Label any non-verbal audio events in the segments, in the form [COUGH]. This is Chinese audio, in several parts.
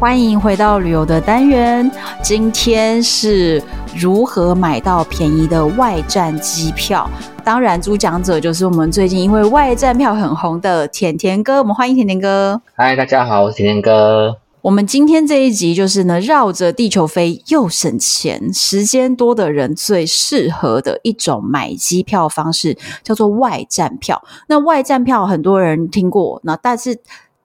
欢迎回到旅游的单元，今天是如何买到便宜的外站机票？当然，主讲者就是我们最近因为外站票很红的甜甜哥。我们欢迎甜甜哥。嗨，大家好，我是甜甜哥。我们今天这一集就是呢，绕着地球飞又省钱，时间多的人最适合的一种买机票方式，叫做外站票。那外站票很多人听过，那但是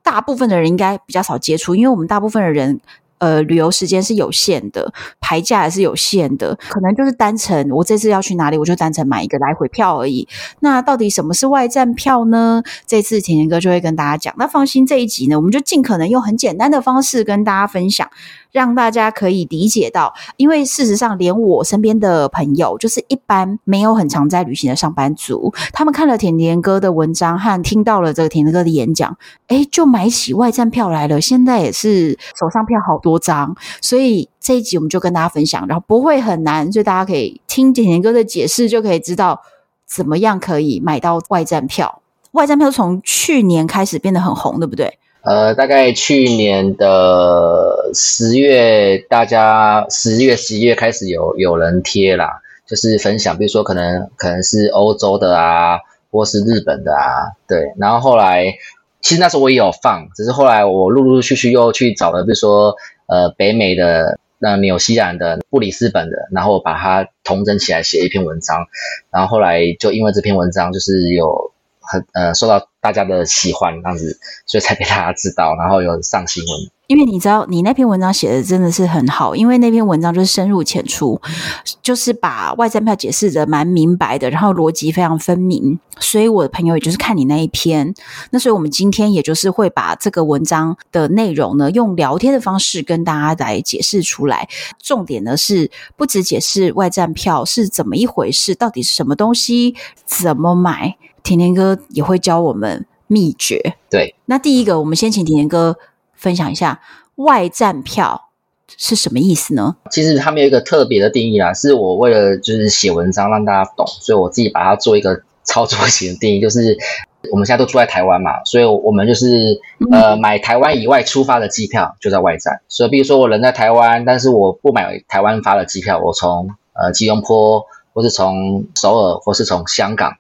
大部分的人应该比较少接触，因为我们大部分的人。呃，旅游时间是有限的，排价也是有限的，可能就是单程，我这次要去哪里，我就单程买一个来回票而已。那到底什么是外站票呢？这次甜甜哥就会跟大家讲。那放心，这一集呢，我们就尽可能用很简单的方式跟大家分享。让大家可以理解到，因为事实上，连我身边的朋友，就是一般没有很常在旅行的上班族，他们看了甜甜哥的文章和听到了这个甜甜哥的演讲，诶，就买起外站票来了。现在也是手上票好多张，所以这一集我们就跟大家分享，然后不会很难，所以大家可以听甜甜哥的解释，就可以知道怎么样可以买到外站票。外站票从去年开始变得很红，对不对？呃，大概去年的十月，大家十月、十一月开始有有人贴啦，就是分享，比如说可能可能是欧洲的啊，或是日本的啊，对。然后后来，其实那时候我也有放，只是后来我陆陆续续又去找了，比如说呃北美的、那纽西兰的、布里斯本的，然后把它统整起来写一篇文章。然后后来就因为这篇文章，就是有很呃受到。大家的喜欢这样子，所以才被大家知道，然后有上新闻。因为你知道，你那篇文章写的真的是很好，因为那篇文章就是深入浅出，就是把外站票解释的蛮明白的，然后逻辑非常分明。所以我的朋友也就是看你那一篇，那所以我们今天也就是会把这个文章的内容呢，用聊天的方式跟大家来解释出来。重点呢是不只解释外站票是怎么一回事，到底是什么东西，怎么买。甜甜哥也会教我们秘诀。对，那第一个，我们先请甜甜哥分享一下外站票是什么意思呢？其实他们有一个特别的定义啦，是我为了就是写文章让大家懂，所以我自己把它做一个操作型的定义，[LAUGHS] 就是我们现在都住在台湾嘛，所以我们就是呃买台湾以外出发的机票就在外站。所以比如说我人在台湾，但是我不买台湾发的机票，我从呃吉隆坡，或是从首尔，或是从香港。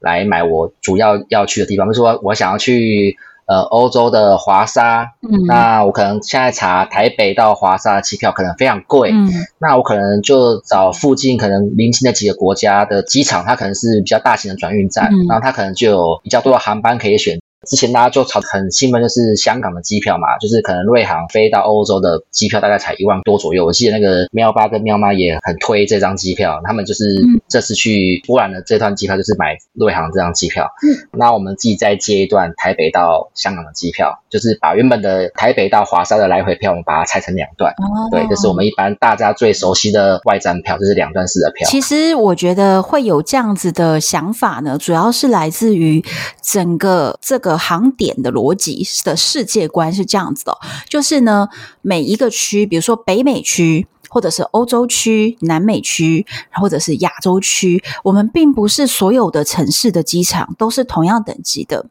来买我主要要去的地方，比如说我想要去呃欧洲的华沙，嗯，那我可能现在查台北到华沙的机票可能非常贵，嗯，那我可能就找附近可能临近的几个国家的机场，它可能是比较大型的转运站，嗯，然后它可能就有比较多的航班可以选。之前大家就炒很兴奋，就是香港的机票嘛，就是可能瑞航飞到欧洲的机票大概才一万多左右。我记得那个喵爸跟喵妈也很推这张机票，他们就是这次去波兰的这段机票就是买瑞航这张机票。嗯，那我们自己再接一段台北到香港的机票，就是把原本的台北到华沙的来回票，我们把它拆成两段。哦，对，这是我们一般大家最熟悉的外站票，就是两段式的票。其实我觉得会有这样子的想法呢，主要是来自于整个这个。航点的逻辑的世界观是这样子的，就是呢，每一个区，比如说北美区，或者是欧洲区、南美区，或者是亚洲区，我们并不是所有的城市的机场都是同样等级的。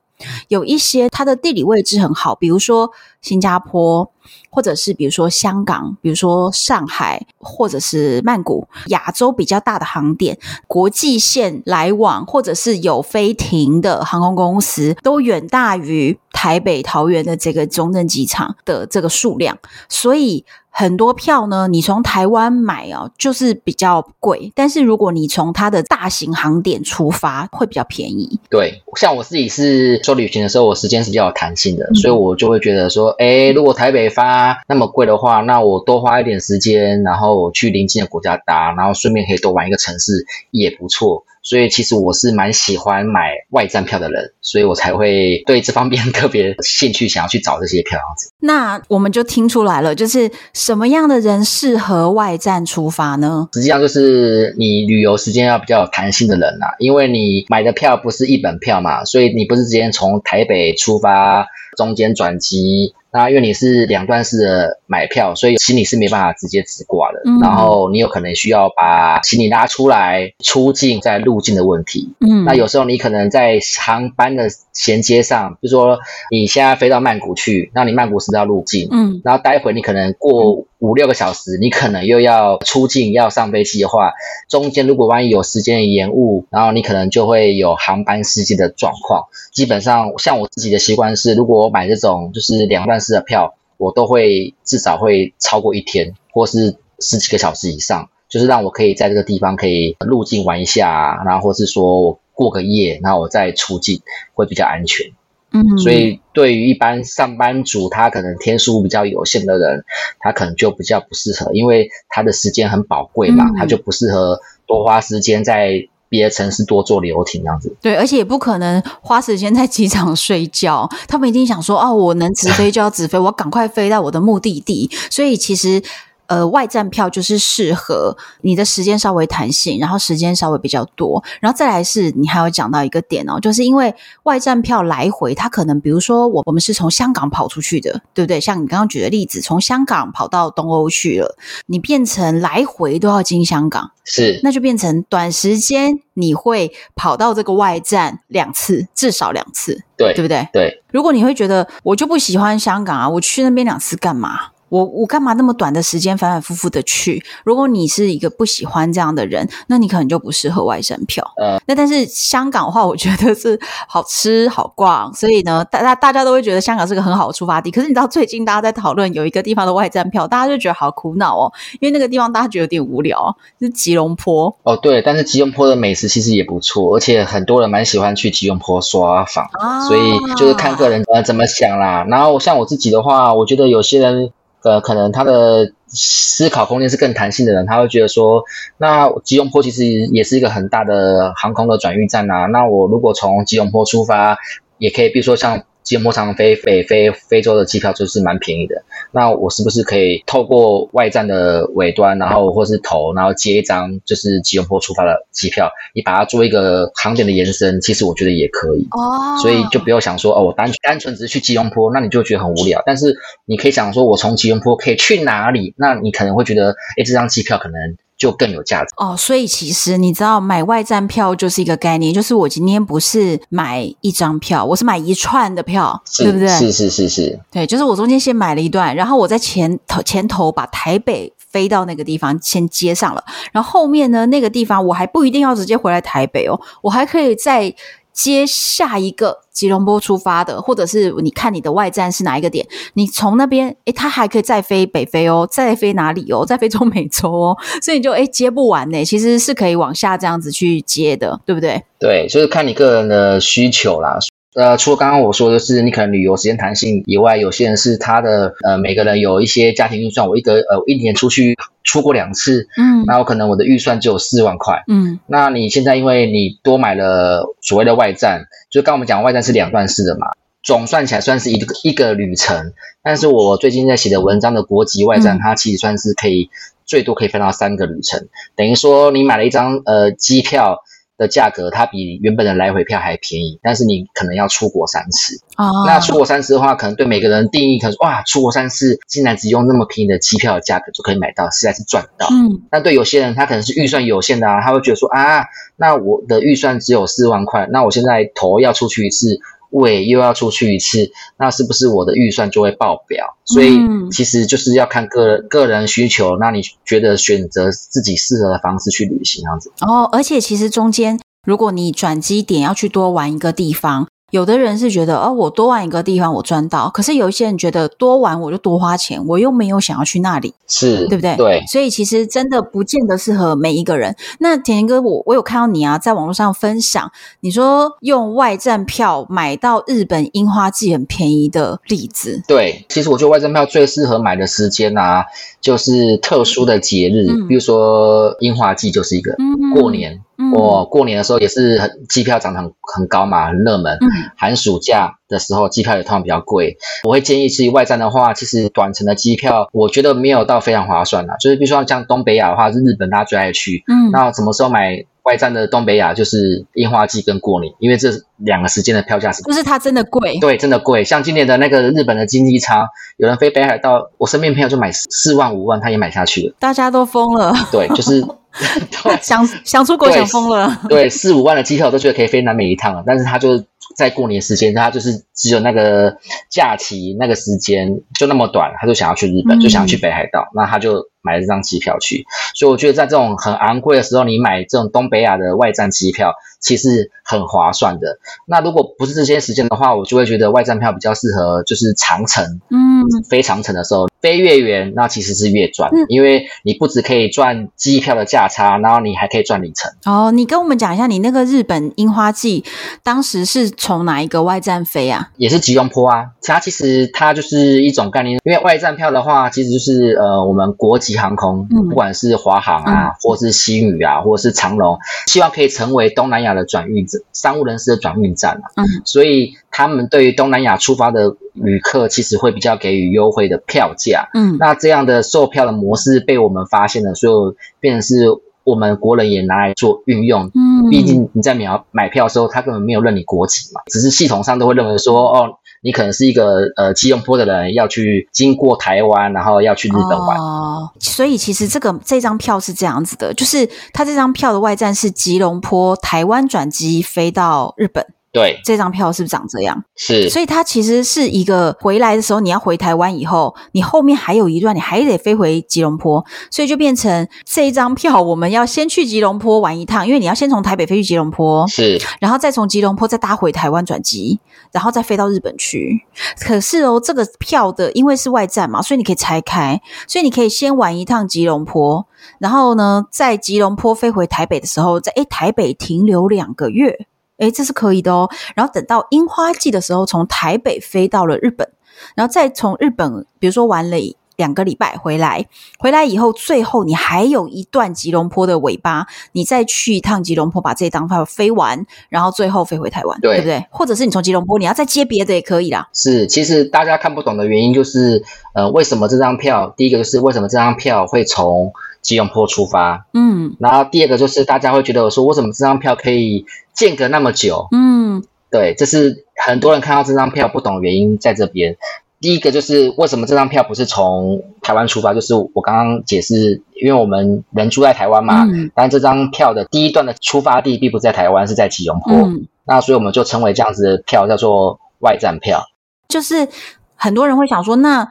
有一些它的地理位置很好，比如说新加坡，或者是比如说香港，比如说上海，或者是曼谷，亚洲比较大的航点，国际线来往，或者是有飞停的航空公司，都远大于台北、桃园的这个中正机场的这个数量，所以。很多票呢，你从台湾买哦，就是比较贵。但是如果你从它的大型航点出发，会比较便宜。对，像我自己是做旅行的时候，我时间是比较有弹性的，嗯、所以我就会觉得说，哎，如果台北发那么贵的话，那我多花一点时间，然后我去邻近的国家搭，然后顺便可以多玩一个城市，也不错。所以其实我是蛮喜欢买外站票的人，所以我才会对这方面 [LAUGHS] 特别兴趣，想要去找这些票样子。那我们就听出来了，就是什么样的人适合外站出发呢？实际上就是你旅游时间要比较有弹性的人呐、啊，因为你买的票不是一本票嘛，所以你不是直接从台北出发，中间转机。那因为你是两段式的买票，所以行李是没办法直接直挂的。嗯、然后你有可能需要把行李拉出来出境，再入境的问题。嗯，那有时候你可能在航班的衔接上，比如说你现在飞到曼谷去，那你曼谷是不是要入境？嗯，然后待会你可能过五六个小时，你可能又要出境要上飞机的话，中间如果万一有时间延误，然后你可能就会有航班失机的状况。基本上，像我自己的习惯是，如果我买这种就是两段式的票，我都会至少会超过一天，或是十几个小时以上，就是让我可以在这个地方可以入境玩一下，然后或是说我过个夜，然后我再出境会比较安全。嗯，所以对于一般上班族，他可能天数比较有限的人，他可能就比较不适合，因为他的时间很宝贵嘛，他就不适合多花时间在。别的城市多坐游艇这样子，对，而且也不可能花时间在机场睡觉。他们一定想说，哦，我能直飞就要直飞，我赶快飞到我的目的地。所以其实。呃，外站票就是适合你的时间稍微弹性，然后时间稍微比较多，然后再来是你还有讲到一个点哦，就是因为外站票来回，它可能比如说我我们是从香港跑出去的，对不对？像你刚刚举的例子，从香港跑到东欧去了，你变成来回都要经香港，是，那就变成短时间你会跑到这个外站两次，至少两次，对，对不对？对。如果你会觉得我就不喜欢香港啊，我去那边两次干嘛？我我干嘛那么短的时间反反复复的去？如果你是一个不喜欢这样的人，那你可能就不适合外省票。嗯，那但是香港的话，我觉得是好吃好逛，所以呢，大大大家都会觉得香港是个很好的出发地。可是你知道最近大家在讨论有一个地方的外站票，大家就觉得好苦恼哦，因为那个地方大家觉得有点无聊，是吉隆坡。哦，对，但是吉隆坡的美食其实也不错，而且很多人蛮喜欢去吉隆坡刷房，啊、所以就是看个人呃怎么想啦。然后像我自己的话，我觉得有些人。呃，可能他的思考空间是更弹性的人，他会觉得说，那吉隆坡其实也是一个很大的航空的转运站啊。那我如果从吉隆坡出发，也可以，比如说像。吉隆坡长飞北非非洲的机票就是蛮便宜的，那我是不是可以透过外站的尾端，然后或是头，然后接一张就是吉隆坡出发的机票，你把它做一个航点的延伸，其实我觉得也可以。哦，所以就不要想说哦，我单单纯只是去吉隆坡，那你就觉得很无聊。但是你可以想说，我从吉隆坡可以去哪里？那你可能会觉得，哎，这张机票可能。就更有价值哦，所以其实你知道买外站票就是一个概念，就是我今天不是买一张票，我是买一串的票，是对不对？是是是是，对，就是我中间先买了一段，然后我在前头前头把台北飞到那个地方先接上了，然后后面呢，那个地方我还不一定要直接回来台北哦，我还可以再。接下一个吉隆坡出发的，或者是你看你的外站是哪一个点，你从那边，诶，它还可以再飞北非哦，再飞哪里哦，再飞中美洲哦，[LAUGHS] 所以你就诶接不完呢，其实是可以往下这样子去接的，对不对？对，就是看你个人的需求啦。呃，除了刚刚我说的是你可能旅游时间弹性以外，有些人是他的呃，每个人有一些家庭预算，我一个呃一年出去出国两次，嗯，那我可能我的预算只有四万块，嗯，那你现在因为你多买了所谓的外站，就刚我们讲外站是两段式的嘛，总算起来算是一个一个旅程，但是我最近在写的文章的国籍外站，嗯、它其实算是可以最多可以分到三个旅程，等于说你买了一张呃机票。的价格它比原本的来回票还便宜，但是你可能要出国三次。哦，那出国三次的话，可能对每个人定义可能说哇，出国三次竟然只用那么便宜的机票的价格就可以买到，实在是赚到。嗯，那对有些人他可能是预算有限的啊，他会觉得说啊，那我的预算只有四万块，那我现在头要出去一次。位又要出去一次，那是不是我的预算就会爆表？所以其实就是要看个人个人需求，那你觉得选择自己适合的方式去旅行这样子。哦，而且其实中间如果你转机点要去多玩一个地方。有的人是觉得，哦，我多玩一个地方我赚到，可是有一些人觉得多玩我就多花钱，我又没有想要去那里，是对不对？对，所以其实真的不见得适合每一个人。那田田哥，我我有看到你啊，在网络上分享，你说用外站票买到日本樱花季很便宜的例子。对，其实我觉得外站票最适合买的时间啊，就是特殊的节日，嗯、比如说樱花季就是一个、嗯、过年。我、哦、过年的时候也是很机票涨得很很高嘛，很热门。寒暑假的时候机票也通常比较贵。我会建议至于外站的话，其实短程的机票我觉得没有到非常划算啦。就是比如说像东北亚的话，是日本大家最爱去。嗯，那什么时候买外站的东北亚？就是樱花季跟过年，因为这两个时间的票价是不是它真的贵？对，真的贵。像今年的那个日本的经济舱，有人飞北海道，我身边朋友就买四万五万，他也买下去了。大家都疯了。对，就是。[LAUGHS] 对。想想出国想疯了，对，四五万的机票都觉得可以飞南美一趟了，但是他就在过年时间，他就是只有那个假期那个时间就那么短，他就想要去日本，嗯、就想要去北海道，那他就买了这张机票去。所以我觉得在这种很昂贵的时候，你买这种东北亚的外站机票，其实很划算的。那如果不是这些时间的话，我就会觉得外站票比较适合，就是长城，嗯，飞长城的时候。飞越远，那其实是越赚，嗯、因为你不只可以赚机票的价差，然后你还可以赚里程。哦，你跟我们讲一下，你那个日本樱花季当时是从哪一个外站飞啊？也是吉隆坡啊。它其实它就是一种概念，因为外站票的话，其实就是呃我们国际航空，嗯、不管是华航啊，嗯、或是新宇啊，或者是长龙，希望可以成为东南亚的转运站，商务人士的转运站啊。嗯，所以他们对于东南亚出发的旅客，其实会比较给予优惠的票价。嗯，那这样的售票的模式被我们发现了，所以变成是我们国人也拿来做运用。嗯，毕竟你在秒买票的时候，他根本没有认你国籍嘛，只是系统上都会认为说，哦，你可能是一个呃吉隆坡的人，要去经过台湾，然后要去日本玩。哦，所以其实这个这张票是这样子的，就是他这张票的外站是吉隆坡，台湾转机飞到日本。对，这张票是不是长这样？是，所以它其实是一个回来的时候，你要回台湾以后，你后面还有一段，你还得飞回吉隆坡，所以就变成这一张票，我们要先去吉隆坡玩一趟，因为你要先从台北飞去吉隆坡，是，然后再从吉隆坡再搭回台湾转机，然后再飞到日本去。可是哦，这个票的因为是外站嘛，所以你可以拆开，所以你可以先玩一趟吉隆坡，然后呢，在吉隆坡飞回台北的时候，在诶台北停留两个月。诶，这是可以的哦。然后等到樱花季的时候，从台北飞到了日本，然后再从日本，比如说玩了两个礼拜回来，回来以后，最后你还有一段吉隆坡的尾巴，你再去一趟吉隆坡，把这张票飞完，然后最后飞回台湾，对，对不对？或者是你从吉隆坡，你要再接别的也可以啦。是，其实大家看不懂的原因就是，呃，为什么这张票？第一个就是为什么这张票会从吉隆坡出发？嗯，然后第二个就是大家会觉得说，为什么这张票可以？间隔那么久，嗯，对，这是很多人看到这张票不懂的原因在这边。第一个就是为什么这张票不是从台湾出发？就是我刚刚解释，因为我们人住在台湾嘛，嗯、但这张票的第一段的出发地并不在台湾，是在吉隆坡。嗯、那所以我们就称为这样子的票叫做外站票。就是很多人会想说，那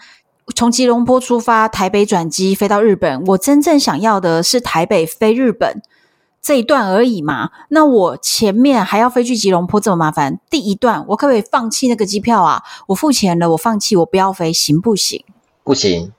从吉隆坡出发，台北转机飞到日本，我真正想要的是台北飞日本。这一段而已嘛，那我前面还要飞去吉隆坡这么麻烦，第一段我可不可以放弃那个机票啊？我付钱了，我放弃，我不要飞，行不行？不行，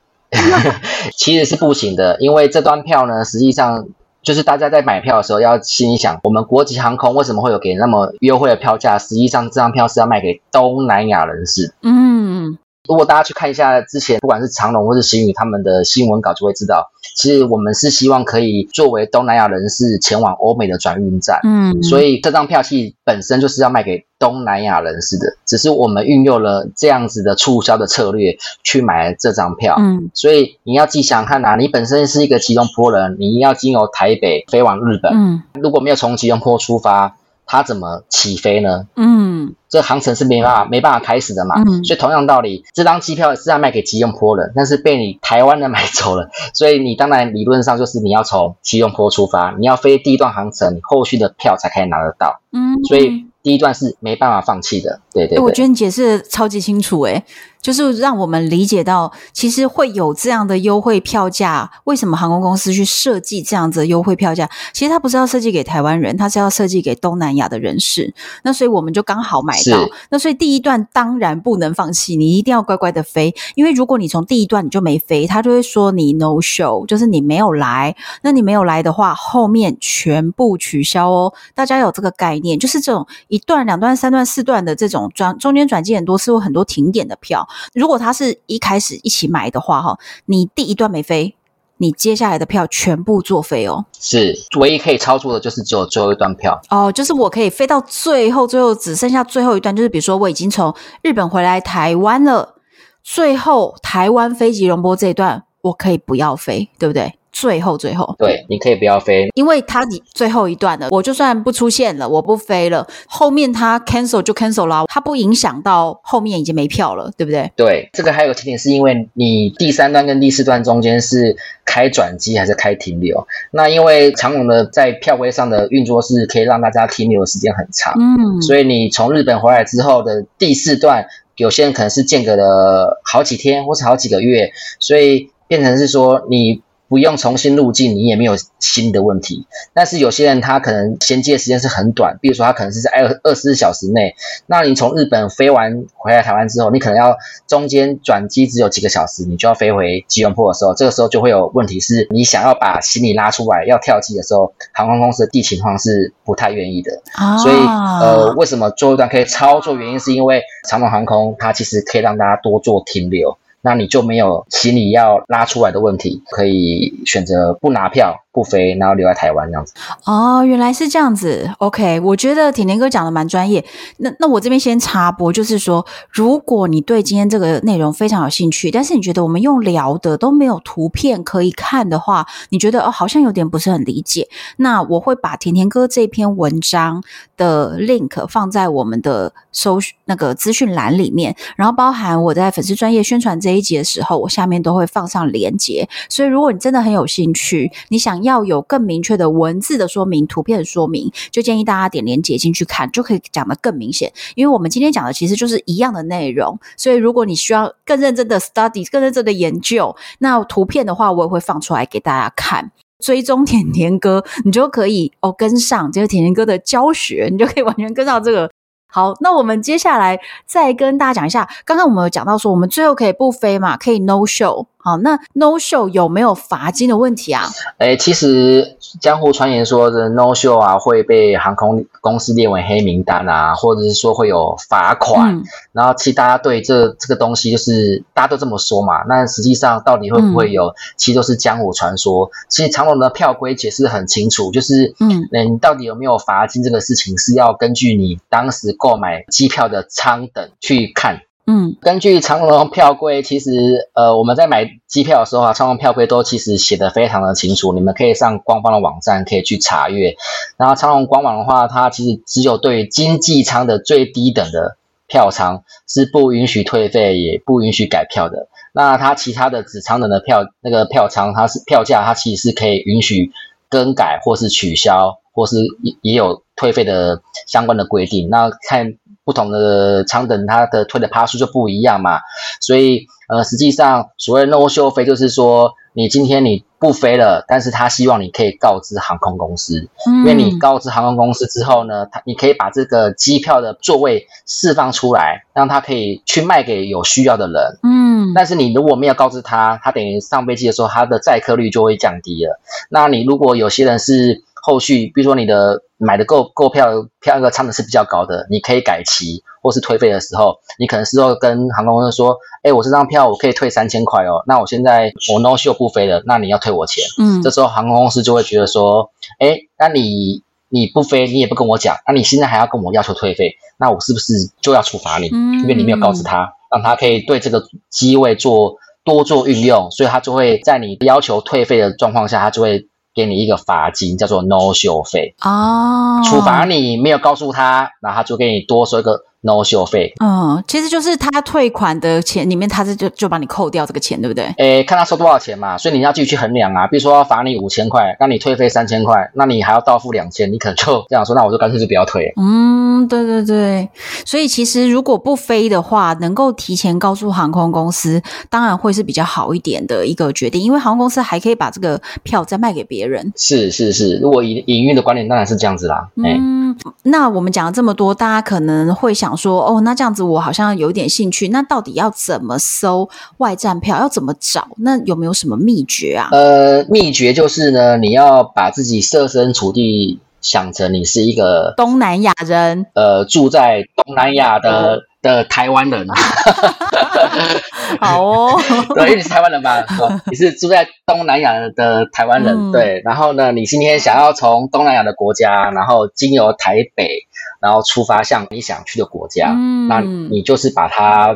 [LAUGHS] 其实是不行的，因为这段票呢，实际上就是大家在买票的时候要心想，我们国际航空为什么会有给那么优惠的票价？实际上这张票是要卖给东南亚人士。嗯。如果大家去看一下之前，不管是长隆或是新宇他们的新闻稿，就会知道，其实我们是希望可以作为东南亚人士前往欧美的转运站。嗯，所以这张票其实本身就是要卖给东南亚人士的，只是我们运用了这样子的促销的策略去买这张票。嗯，所以你要自己想想看啊，你本身是一个吉隆坡人，你要经由台北飞往日本，嗯，如果没有从吉隆坡出发。它怎么起飞呢？嗯，这航程是没办法没办法开始的嘛。嗯，所以同样道理，这张机票是要卖给吉隆坡人，但是被你台湾人买走了，[LAUGHS] 所以你当然理论上就是你要从吉隆坡出发，你要飞第一段航程，你后续的票才可以拿得到。嗯，所以第一段是没办法放弃的。对对对，我觉得你解释的超级清楚，诶就是让我们理解到，其实会有这样的优惠票价。为什么航空公司去设计这样子的优惠票价？其实它不是要设计给台湾人，它是要设计给东南亚的人士。那所以我们就刚好买到。那所以第一段当然不能放弃，你一定要乖乖的飞。因为如果你从第一段你就没飞，他就会说你 no show，就是你没有来。那你没有来的话，后面全部取消哦。大家有这个概念，就是这种一段、两段、三段、四段的这种转中间转机很多次，有很多停点的票。如果他是一开始一起买的话，哈，你第一段没飞，你接下来的票全部作废哦。是，唯一可以操作的就是只有最后一段票哦，就是我可以飞到最后，最后只剩下最后一段，就是比如说我已经从日本回来台湾了，最后台湾飞吉隆坡这一段我可以不要飞，对不对？最后，最后，对，你可以不要飞，因为它最后一段了，我就算不出现了，我不飞了，后面它 cancel 就 cancel 了，它不影响到后面已经没票了，对不对？对，这个还有个特点是因为你第三段跟第四段中间是开转机还是开停留？那因为长荣的在票规上的运作是可以让大家停留的时间很长，嗯，所以你从日本回来之后的第四段，有些人可能是间隔了好几天或是好几个月，所以变成是说你。不用重新入境，你也没有新的问题。但是有些人他可能衔接时间是很短，比如说他可能是在二二十四小时内。那你从日本飞完回来台湾之后，你可能要中间转机只有几个小时，你就要飞回吉隆坡的时候，这个时候就会有问题，是你想要把行李拉出来要跳机的时候，航空公司的地勤方是不太愿意的。啊，所以呃，为什么最后一段可以操作？原因是因为长荣航空它其实可以让大家多做停留。那你就没有行李要拉出来的问题，可以选择不拿票。不飞，然后留在台湾这样子。哦，原来是这样子。OK，我觉得甜甜哥讲的蛮专业。那那我这边先插播，就是说，如果你对今天这个内容非常有兴趣，但是你觉得我们用聊的都没有图片可以看的话，你觉得哦好像有点不是很理解。那我会把甜甜哥这篇文章的 link 放在我们的搜那个资讯栏里面，然后包含我在粉丝专业宣传这一集的时候，我下面都会放上连接。所以如果你真的很有兴趣，你想。要有更明确的文字的说明、图片的说明，就建议大家点连接进去看，就可以讲得更明显。因为我们今天讲的其实就是一样的内容，所以如果你需要更认真的 study、更认真的研究，那图片的话我也会放出来给大家看。追踪甜甜哥，你就可以哦跟上这个甜甜哥的教学，你就可以完全跟上这个。好，那我们接下来再跟大家讲一下，刚刚我们有讲到说，我们最后可以不飞嘛，可以 no show。好，那 no show 有没有罚金的问题啊？诶，其实江湖传言说的 no show 啊，会被航空公司列为黑名单啊，或者是说会有罚款。嗯、然后其实大家对这这个东西就是大家都这么说嘛，那实际上到底会不会有，嗯、其实都是江湖传说。其实长荣的票规解释很清楚，就是嗯，你到底有没有罚金这个事情是要根据你当时购买机票的舱等去看。嗯，根据长荣票规，其实呃，我们在买机票的时候啊，长荣票规都其实写得非常的清楚，你们可以上官方的网站可以去查阅。然后长荣官网的话，它其实只有对经济舱的最低等的票舱是不允许退费，也不允许改票的。那它其他的子舱等的票那个票舱，它是票价，它其实是可以允许更改或是取消，或是也也有退费的相关的规定。那看。不同的舱等，它的推的趴数就不一样嘛，所以呃，实际上所谓 no show 飞就是说，你今天你不飞了，但是他希望你可以告知航空公司，嗯、因为你告知航空公司之后呢，他你可以把这个机票的座位释放出来，让他可以去卖给有需要的人，嗯，但是你如果没有告知他，他等于上飞机的时候，他的载客率就会降低了。那你如果有些人是后续，比如说你的。买的购购票票那个舱的是比较高的，你可以改期或是退费的时候，你可能事后跟航空公司说，哎，我这张票我可以退三千块哦，那我现在我 no show 不飞了，那你要退我钱。嗯，这时候航空公司就会觉得说，哎，那你你不飞，你也不跟我讲，那你现在还要跟我要求退费，那我是不是就要处罚你？嗯，因为你没有告知他，让他可以对这个机位做多做运用，所以他就会在你要求退费的状况下，他就会。给你一个罚金，叫做 no show 费。哦，处罚你没有告诉他，然后他就给你多收一个 no show 费。嗯，其实就是他退款的钱里面，他是就就把你扣掉这个钱，对不对？诶，看他收多少钱嘛，所以你要继续去衡量啊。比如说罚你五千块，那你退费三千块，那你还要到付两千，你可能就这样说，那我就干脆就不要退。嗯，对对对。所以其实如果不飞的话，能够提前告诉航空公司，当然会是比较好一点的一个决定，因为航空公司还可以把这个票再卖给别人。是是是，如果营营运的观点当然是这样子啦。嗯，那我们讲了这么多，大家可能会想说，哦，那这样子我好像有点兴趣。那到底要怎么搜外站票？要怎么找？那有没有什么秘诀啊？呃，秘诀就是呢，你要把自己设身处地想成你是一个东南亚人，呃，住在东南亚的。的台湾人，[LAUGHS] 好哦，[LAUGHS] 对，因为你是台湾人吧？你是住在东南亚的台湾人，嗯，对。然后呢，你今天想要从东南亚的国家，然后经由台北，然后出发向你想去的国家，嗯，那你就是把它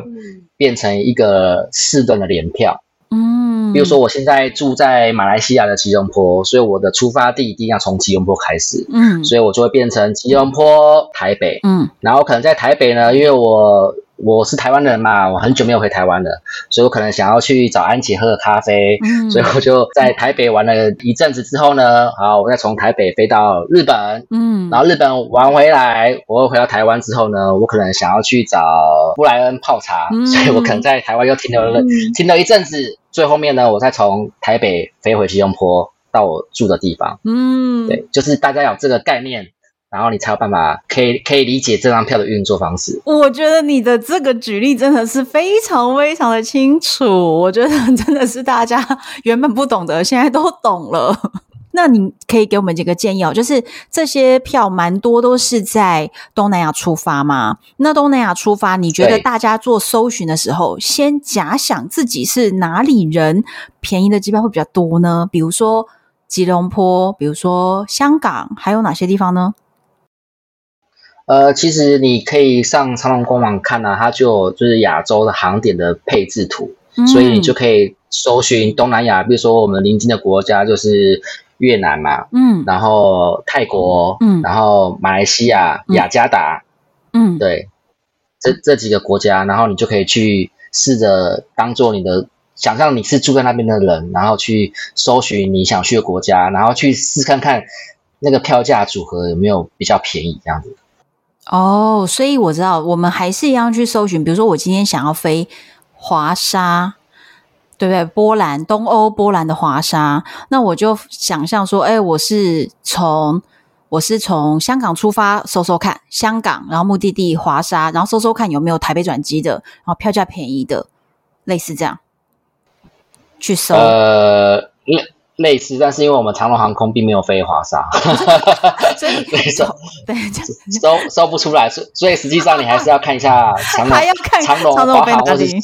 变成一个四段的联票。嗯，比如说我现在住在马来西亚的吉隆坡，所以我的出发地一定要从吉隆坡开始。嗯，所以我就会变成吉隆坡台北。嗯，然后可能在台北呢，因为我。我是台湾人嘛，我很久没有回台湾了，所以我可能想要去找安琪喝个咖啡，嗯，所以我就在台北玩了一阵子之后呢，好，我再从台北飞到日本，嗯，然后日本玩回来，我又回到台湾之后呢，我可能想要去找布莱恩泡茶，嗯，所以我可能在台湾又停留了，嗯，停留一阵子，最后面呢，我再从台北飞回吉隆坡到我住的地方，嗯，对，就是大家有这个概念。然后你才有办法可以可以理解这张票的运作方式。我觉得你的这个举例真的是非常非常的清楚，我觉得真的是大家原本不懂的，现在都懂了。[LAUGHS] 那你可以给我们几个建议哦，就是这些票蛮多都是在东南亚出发嘛？那东南亚出发，你觉得大家做搜寻的时候，先假想自己是哪里人，便宜的机票会比较多呢？比如说吉隆坡，比如说香港，还有哪些地方呢？呃，其实你可以上长隆官网看啊，它就有就是亚洲的航点的配置图，嗯，所以你就可以搜寻东南亚，比如说我们邻近的国家就是越南嘛，嗯，然后泰国，嗯，然后马来西亚、雅加达，嗯，对，这这几个国家，然后你就可以去试着当做你的，想象你是住在那边的人，然后去搜寻你想去的国家，然后去试看看那个票价组合有没有比较便宜这样子。哦，所以我知道，我们还是一样去搜寻。比如说，我今天想要飞华沙，对不对？波兰，东欧波兰的华沙，那我就想象说，哎，我是从我是从香港出发，搜搜看香港，然后目的地华沙，然后搜搜看有没有台北转机的，然后票价便宜的，类似这样去搜。呃似，但是因为我们长荣航空并没有飞华沙，[LAUGHS] 所以收对搜搜不出来，所所以实际上你还是要看一下 [LAUGHS] 长荣，还要看长荣长荣飞哪里。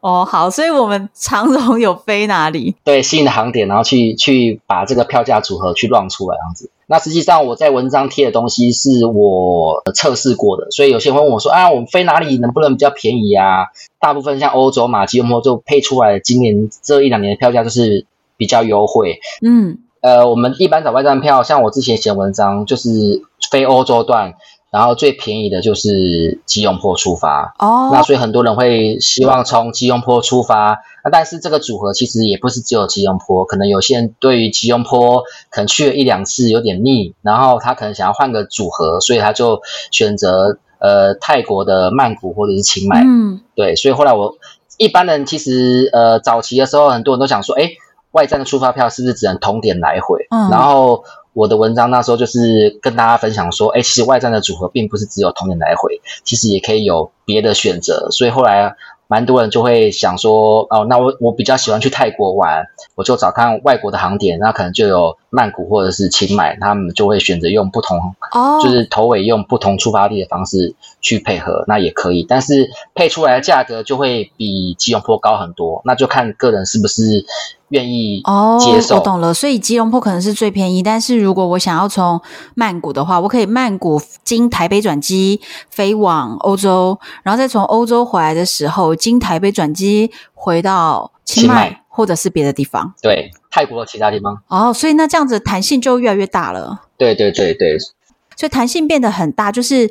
哦，好，所以我们长荣有飞哪里？对，新的航点，然后去去把这个票价组合去乱出来这样子。那实际上我在文章贴的东西是我测试过的，所以有些人问我说啊，我们飞哪里能不能比较便宜啊？大部分像欧洲嘛，吉隆坡就配出来，今年这一两年的票价就是。比较优惠，嗯，呃，我们一般找外站票，像我之前写文章，就是非欧洲段，然后最便宜的就是吉隆坡出发，哦，那所以很多人会希望从吉隆坡出发，那但是这个组合其实也不是只有吉隆坡，可能有些人对于吉隆坡可能去了一两次有点腻，然后他可能想要换个组合，所以他就选择呃泰国的曼谷或者是清迈，嗯，对，所以后来我一般人其实呃早期的时候，很多人都想说，哎。外站的出发票是不是只能同点来回？嗯，然后我的文章那时候就是跟大家分享说，哎，其实外站的组合并不是只有同点来回，其实也可以有别的选择。所以后来蛮多人就会想说，哦，那我我比较喜欢去泰国玩，我就找看外国的航点，那可能就有曼谷或者是清迈，他们就会选择用不同，哦，就是头尾用不同出发地的方式去配合，那也可以，但是配出来的价格就会比吉隆坡高很多，那就看个人是不是。愿意接受。哦，我懂了。所以吉隆坡可能是最便宜，但是如果我想要从曼谷的话，我可以曼谷经台北转机飞往欧洲，然后再从欧洲回来的时候，经台北转机回到清迈或者是别的地方。对，泰国的其他地方。哦，所以那这样子弹性就越来越大了。对对对对，所以弹性变得很大，就是。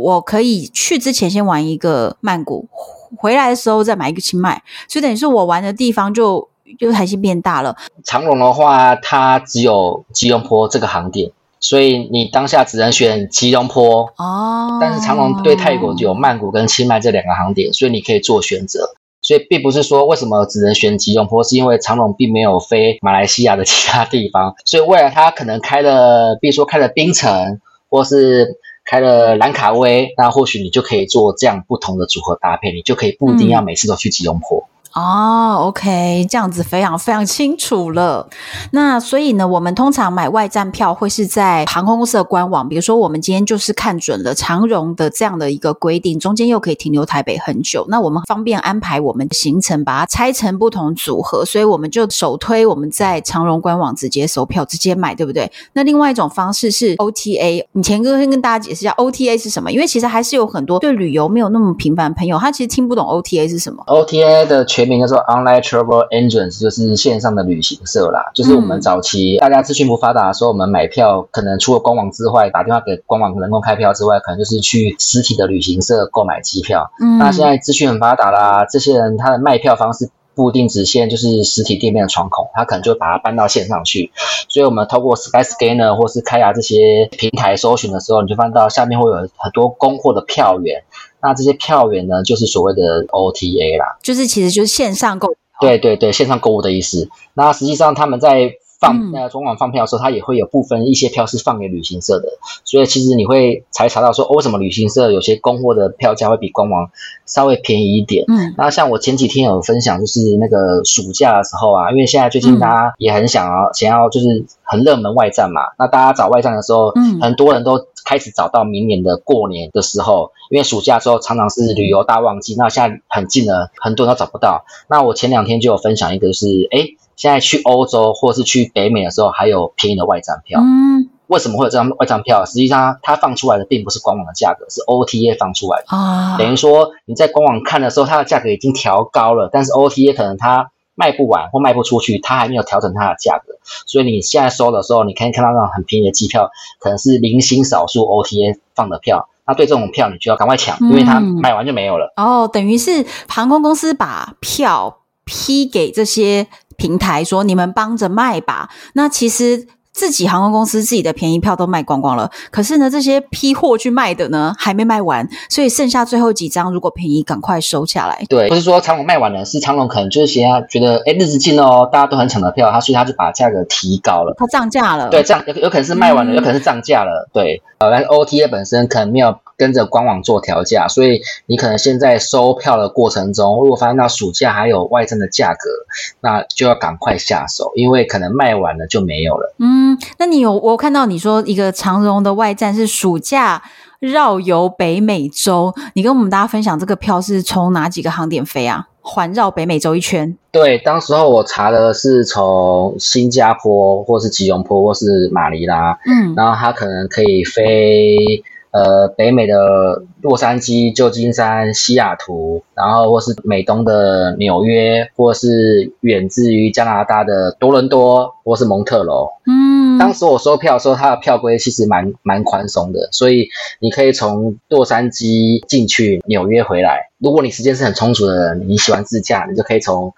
我可以去之前先玩一个曼谷，回来的时候再买一个清迈，所以等于是我玩的地方就就弹性变大了。长隆的话，它只有吉隆坡这个航点，所以你当下只能选吉隆坡哦。但是长隆对泰国就有曼谷跟清迈这两个航点，所以你可以做选择。所以并不是说为什么只能选吉隆坡，是因为长荣并没有飞马来西亚的 [LAUGHS] 其他地方，所以未来它可能开了，比如说开了槟城，或是开了兰卡威，那或许你就可以做这样不同的组合搭配，你就可以不一定要每次都去吉隆坡。嗯哦，OK，这样子非常非常清楚了。那所以呢，我们通常买外站票会是在航空公司的官网，比如说我们今天就是看准了长荣的这样的一个规定，中间又可以停留台北很久，那我们方便安排我们的行程，把它拆成不同组合，所以我们就首推我们在长荣官网直接搜票直接买，对不对？那另外一种方式是 OTA，你前哥先跟大家解释一下 OTA 是什么，因为其实还是有很多对旅游没有那么频繁的朋友，他其实听不懂 OTA 是什么。OTA 的全名叫做 Online Travel Agents，就是线上的旅行社啦。就是我们早期大家资讯不发达的时候，我们买票可能除了官网之外，打电话给官网人工开票之外，可能就是去实体的旅行社购买机票。嗯，那现在资讯很发达啦，这些人他的卖票方式不一定只限就是实体店面的窗口，他可能就把它搬到线上去。所以，我们透过 Skyscanner 或是开亚这些平台搜寻的时候，你就看到下面会有很多供货的票源。那这些票源呢，就是所谓的 OTA 啦，就是其实就是线上购，对对对，线上购物的意思。那实际上他们在放那个中网放票的时候，它也会有部分一些票是放给旅行社的，所以其实你会才查到说，哦，为什么旅行社有些供货的票价会比官网稍微便宜一点？嗯，那像我前几天有分享，就是那个暑假的时候啊，因为现在最近大家也很想要想要就是很热门外站嘛，那大家找外站的时候，嗯，很多人都开始找到明年的过年的时候，因为暑假的时候常常是旅游大旺季，那现在很近了，很多人都找不到。那我前两天就有分享一个，就是诶现在去欧洲或是去北美的时候，还有便宜的外站票。嗯，为什么会有这张外站票？实际上，它放出来的并不是官网的价格，是 OTA 放出来的。啊，等于说你在官网看的时候，它的价格已经调高了，但是 OTA 可能它卖不完或卖不出去，它还没有调整它的价格。所以你现在收的时候，你可以看到那种很便宜的机票，可能是零星少数 OTA 放的票。那对这种票，你就要赶快抢，因为它卖完就没有了。嗯、哦，等于是航空公司把票批给这些。平台说：“你们帮着卖吧。”那其实自己航空公司自己的便宜票都卖光光了。可是呢，这些批货去卖的呢，还没卖完，所以剩下最后几张，如果便宜，赶快收下来。对，不是说长龙卖完了，是长龙可能就是现在觉得，哎，日子近了哦，大家都很抢的票，他所以他就把价格提高了，他涨价了。对，这样有有可能是卖完了，嗯、有可能是涨价了。对，呃，但是 OTA 本身可能没有。跟着官网做调价，所以你可能现在收票的过程中，如果发现到暑假还有外站的价格，那就要赶快下手，因为可能卖完了就没有了。嗯，那你有我看到你说一个长荣的外站是暑假绕游北美洲，你跟我们大家分享这个票是从哪几个航点飞啊？环绕北美洲一圈？对，当时候我查的是从新加坡，或是吉隆坡，或是马尼拉，嗯，然后它可能可以飞。呃，北美的洛杉矶、旧金山、西雅图，然后或是美东的纽约，或是远至于加拿大的多伦多，或是蒙特楼。嗯，当时我收票的时候，它的票规其实蛮蛮宽松的，所以你可以从洛杉矶进去纽约回来。如果你时间是很充足的人，你喜欢自驾，你就可以从。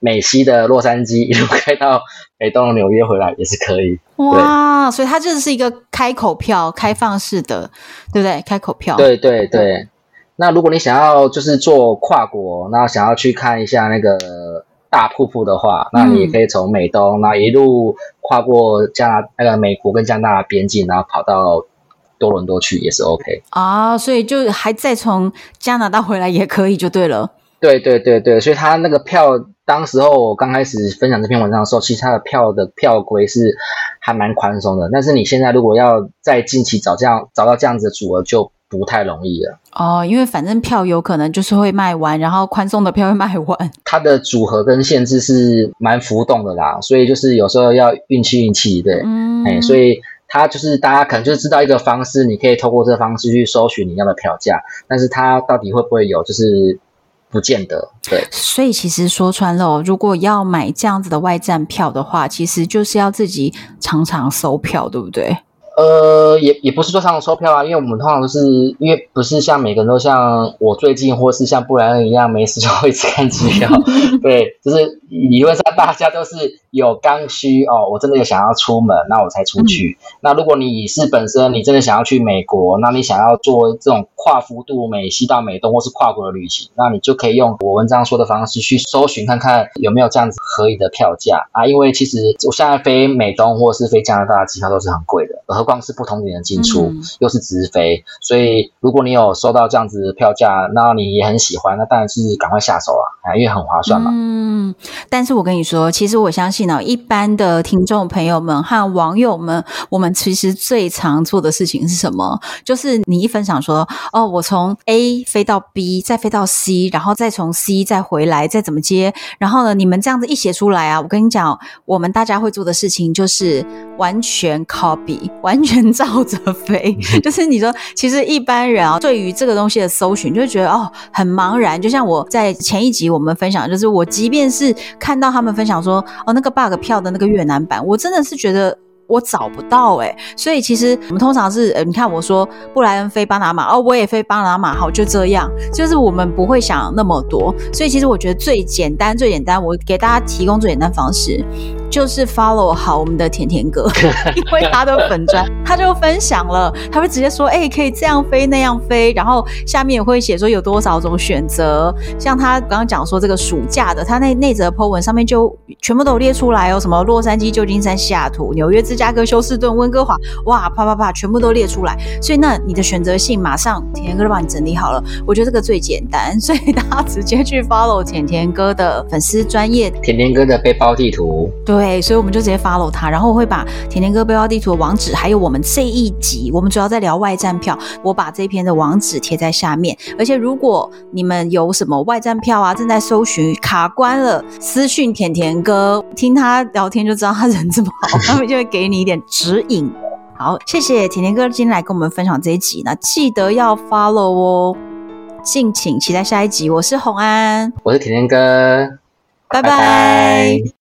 美西的洛杉矶一路开到美东的纽约回来也是可以。哇，所以它就是一个开口票，开放式的，对不对？开口票。对对对。那如果你想要就是做跨国，那想要去看一下那个大瀑布的话，那你也可以从美东，那、嗯、一路跨过加拿那个美国跟加拿大边境，然后跑到多伦多去也是 OK。啊，所以就还再从加拿大回来也可以，就对了。对对对对，所以他那个票。当时候我刚开始分享这篇文章的时候，其实它的票的票规是还蛮宽松的。但是你现在如果要在近期找这样找到这样子的组合，就不太容易了。哦，因为反正票有可能就是会卖完，然后宽松的票会卖完。它的组合跟限制是蛮浮动的啦，所以就是有时候要运气运气，对，嗯，哎，所以它就是大家可能就是知道一个方式，你可以透过这个方式去搜寻你要的票价，但是它到底会不会有就是。不见得，对。所以其实说穿了哦，如果要买这样子的外站票的话，其实就是要自己常常收票，对不对？呃，也也不是说常常收票啊，因为我们通常都是因为不是像每个人都像我最近或是像布莱恩一样，没事就会 [LAUGHS] 一直看机票。[LAUGHS] 对，就是理论上大家都是有刚需哦，我真的有想要出门，那我才出去。嗯、那如果你是本身你真的想要去美国，那你想要做这种跨幅度美西到美东或是跨国的旅行，那你就可以用我文章说的方式去搜寻看看有没有这样子合理的票价啊。因为其实我现在飞美东或是飞加拿大的机票都是很贵的，何况是不同点的进出，嗯、又是直飞，所以如果你有收到这样子的票价，那你也很喜欢，那当然是赶快下手啊，啊，因为很划算嘛。嗯，但是我跟你说，其实我相信一般的听众朋友们和网友们，我们其实最常做的事情是什么？就是你一分享说，哦，我从 A 飞到 B，再飞到 C，然后再从 C 再回来，再怎么接，然后呢，你们这样子一写出来啊，我跟你讲，我们大家会做的事情就是完全 copy，完。[LAUGHS] 完全照着飞，就是你说，其实一般人啊，对于这个东西的搜寻，就会觉得哦，很茫然。就像我在前一集我们分享，就是我即便是看到他们分享说，哦，那个 bug 票的那个越南版，我真的是觉得。我找不到哎、所以其实我们通常是，你看我说布莱恩飞巴拿马，哦，我也飞巴拿马，好，就这样，就是我们不会想那么多。所以其实我觉得最简单、最简单，我给大家提供最简单方式，就是 follow 好我们的甜甜哥，[LAUGHS] 因为他的粉专 [LAUGHS] 他就分享了，他会直接说，哎、欸，可以这样飞那样飞，然后下面也会写说有多少种选择。像他刚刚讲说这个暑假的，他那那则 po 文上面就全部都列出来哦，什么洛杉矶、旧金山、西雅图、纽约芝。加哥休斯顿、温哥华，哇，啪啪啪，全部都列出来。所以，那你的选择性马上甜甜哥都帮你整理好了。我觉得这个最简单，所以大家直接去 follow 甜甜哥的粉丝专业，甜甜哥的背包地图。对，所以我们就直接 follow 他，然后我会把甜甜哥背包地图的网址，还有我们这一集，我们主要在聊外站票，我把这篇的网址贴在下面。而且，如果你们有什么外站票啊，正在搜寻卡关了，私讯甜甜哥，听他聊天就知道他人这么好，他们就会给。你一点指引，好，谢谢甜甜哥今天来跟我们分享这一集，那记得要 follow 哦，敬请期待下一集。我是红安，我是甜甜哥，拜拜。拜拜。